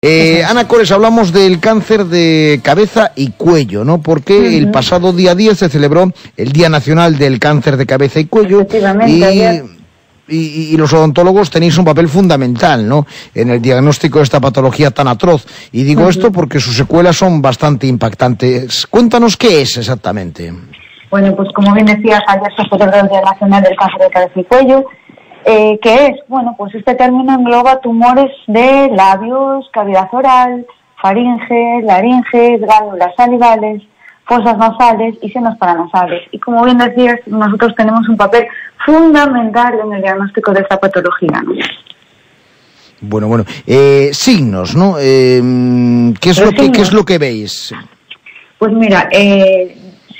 Eh, Ana Cores, hablamos del cáncer de cabeza y cuello, ¿no? Porque el pasado día 10 se celebró el Día Nacional del Cáncer de Cabeza y Cuello. Y, y, los odontólogos tenéis un papel fundamental, ¿no? En el diagnóstico de esta patología tan atroz. Y digo esto porque sus secuelas son bastante impactantes. Cuéntanos qué es exactamente. Bueno, pues como bien decías, ayer se celebró el Día Nacional del Cáncer de Cabeza y Cuello eh, ¿Qué es? Bueno, pues este término engloba tumores de labios, cavidad oral, faringe, laringe, glándulas salivales, fosas nasales y senos paranasales. Y como bien decías, nosotros tenemos un papel fundamental en el diagnóstico de esta patología. Bueno, bueno. Eh, signos, ¿no? Eh, ¿qué, es lo que, ¿Qué es lo que veis? Pues mira, eh,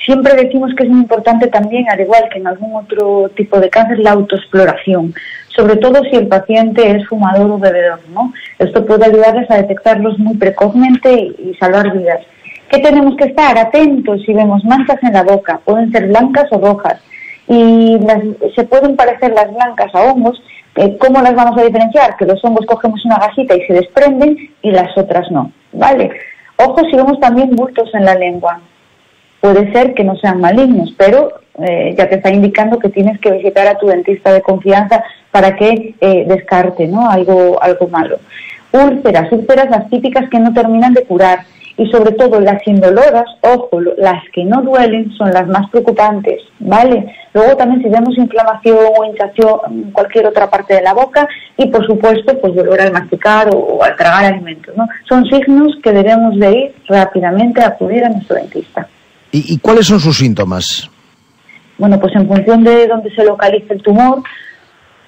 Siempre decimos que es muy importante también, al igual que en algún otro tipo de cáncer, la autoexploración, sobre todo si el paciente es fumador o bebedor. ¿no? Esto puede ayudarles a detectarlos muy precozmente y, salvar vidas. ¿Qué tenemos que estar? Atentos si vemos manchas en la boca, pueden ser blancas o rojas, y se pueden parecer las blancas a hongos. Eh, ¿Cómo las vamos a diferenciar? Que los hongos cogemos una gasita y se desprenden y las otras no. ¿Vale? Ojo si vemos también bultos en la lengua puede ser que no sean malignos, pero eh, ya te está indicando que tienes que visitar a tu dentista de confianza para que eh, descarte ¿no? algo, algo malo. Úlceras, úlceras las típicas que no terminan de curar y sobre todo las indoloras, ojo, las que no duelen son las más preocupantes, ¿vale? Luego también si vemos inflamación o hinchación en cualquier otra parte de la boca y por supuesto pues dolor al masticar o, al tragar alimentos, ¿no? Son signos que debemos de ir rápidamente a acudir a nuestro dentista. ¿Y, cuáles son sus síntomas? Bueno, pues en función de dónde se localice el tumor,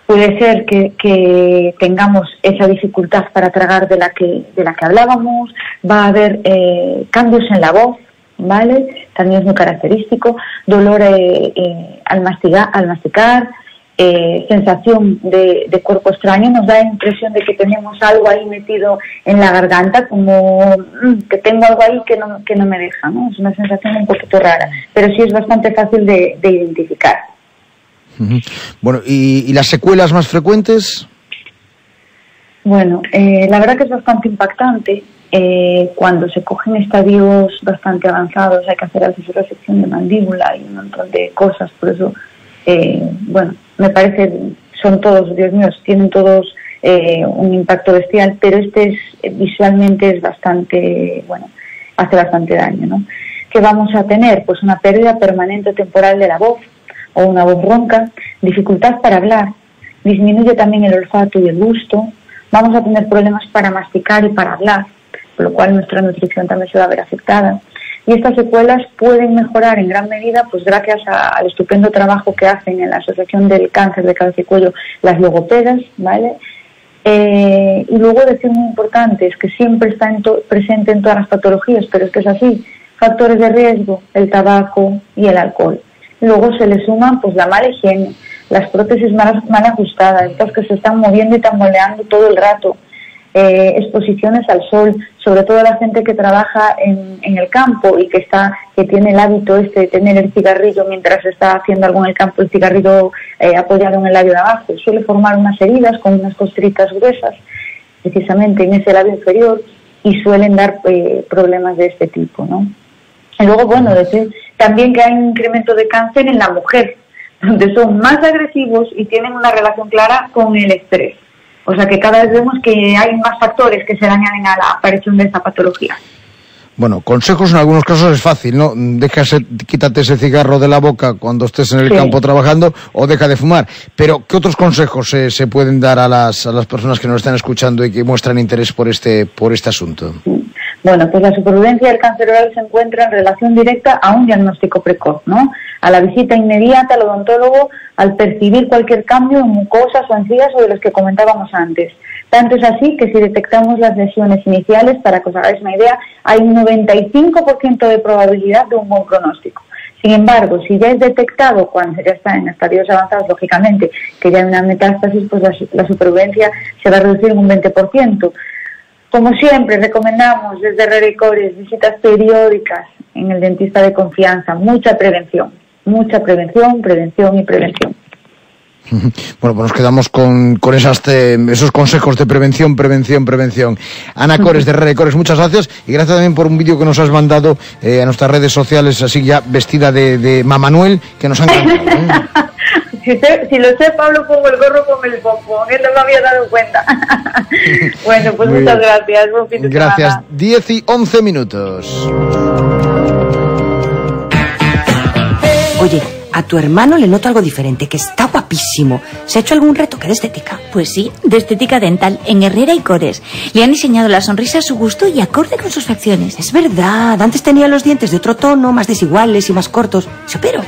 puede ser que, tengamos esa dificultad para tragar de la que, de la que hablábamos, va a haber eh, cambios en la voz, ¿vale? También es muy característico, dolor eh, eh, al, mastigar, al masticar, eh, sensación de, cuerpo extraño, nos da la impresión de que tenemos algo ahí metido en la garganta, como mm, que tengo algo ahí que no, que no me deja, ¿no? Es una sensación un poquito rara, pero sí es bastante fácil de, identificar. Bueno, ¿y, las secuelas más frecuentes? Bueno, eh, la verdad que es bastante impactante. Eh, cuando se cogen estadios bastante avanzados hay que hacer a veces resección de mandíbula y un montón de cosas, por eso, bueno, me parece, son todos, Dios mío, tienen todos eh, un impacto bestial, pero este es visualmente es bastante, bueno, hace bastante daño, ¿no? ¿Qué vamos a tener? Pues una pérdida permanente temporal de la voz o una voz ronca, dificultad para hablar, disminuye también el olfato y el gusto, vamos a tener problemas para masticar y para hablar, por lo cual nuestra nutrición también se va a ver afectada y estas secuelas pueden mejorar en gran medida pues gracias al estupendo trabajo que hacen en la Asociación del Cáncer de Cabeza y Cuello las logopedas, ¿vale? Eh, y luego decir muy importante es que siempre está presente en todas las patologías, pero es que es así, factores de riesgo, el tabaco y el alcohol. Luego se le suman pues la mala higiene, las prótesis mal, mal ajustadas, estas que se están moviendo y tambaleando todo el rato, eh, exposiciones al sol, sobre todo la gente que trabaja en, el campo y que está que tiene el hábito este de tener el cigarrillo mientras está haciendo algo en el campo, el cigarrillo eh, apoyado en el labio de abajo, suele formar unas heridas con unas costritas gruesas, precisamente en ese labio inferior, y suelen dar eh, problemas de este tipo, ¿no? Y luego, bueno, decir también que hay un incremento de cáncer en la mujer, donde son más agresivos y tienen una relación clara con el estrés. O sea que cada vez vemos que hay más factores que se añaden a la aparición de esta patología. Bueno, consejos en algunos casos es fácil, ¿no? Déjase, quítate ese cigarro de la boca cuando estés en el campo trabajando o deja de fumar. Pero, ¿qué otros consejos se, pueden dar a las, a las personas que nos están escuchando y que muestran interés por este, por este asunto? Bueno, pues la supervivencia del cáncer oral se encuentra en relación directa a un diagnóstico precoz, ¿no? A la visita inmediata al odontólogo al percibir cualquier cambio en mucosas o encías o de los que comentábamos antes. Tanto es así que si detectamos las lesiones iniciales, para que os hagáis una idea, hay un 95% de probabilidad de un buen pronóstico. Sin embargo, si ya es detectado cuando ya está en estadios avanzados, lógicamente, que ya hay una metástasis, pues la, supervivencia se va a reducir en un 20%. Como siempre, recomendamos desde Rericores visitas periódicas en el dentista de confianza, mucha prevención, mucha prevención, prevención y prevención. Bueno, pues nos quedamos con, con esas esos consejos de prevención, prevención, prevención. Ana Cores de Red Cores, muchas gracias y gracias también por un vídeo que nos has mandado eh, a nuestras redes sociales, así ya vestida de, de Mamanuel, que nos han encantado. Si, si, lo sé, Pablo, pongo el gorro con el pompón, que no me había dado cuenta. bueno, pues muchas gracias. gracias. 10 y 11 minutos. Oye, a tu hermano le noto algo diferente, que está guapísimo. ¿Se ha hecho algún retoque de estética? Pues sí, de estética dental, en Herrera y Cores. Le han diseñado la sonrisa a su gusto y acorde con sus facciones. Es verdad, antes tenía los dientes de otro tono, más desiguales y más cortos. Se operó.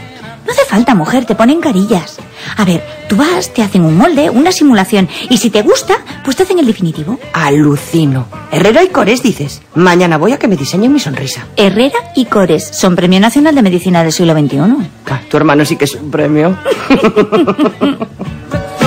No hace falta, mujer, te ponen carillas. A ver, tú vas, te hacen un molde, una simulación, y si te gusta, pues te hacen el definitivo. Alucino. Herrera y Cores, dices. Mañana voy a que me diseñen mi sonrisa. Herrera y Cores son Premio Nacional de Medicina del siglo XXI. tu hermano sí que es un premio.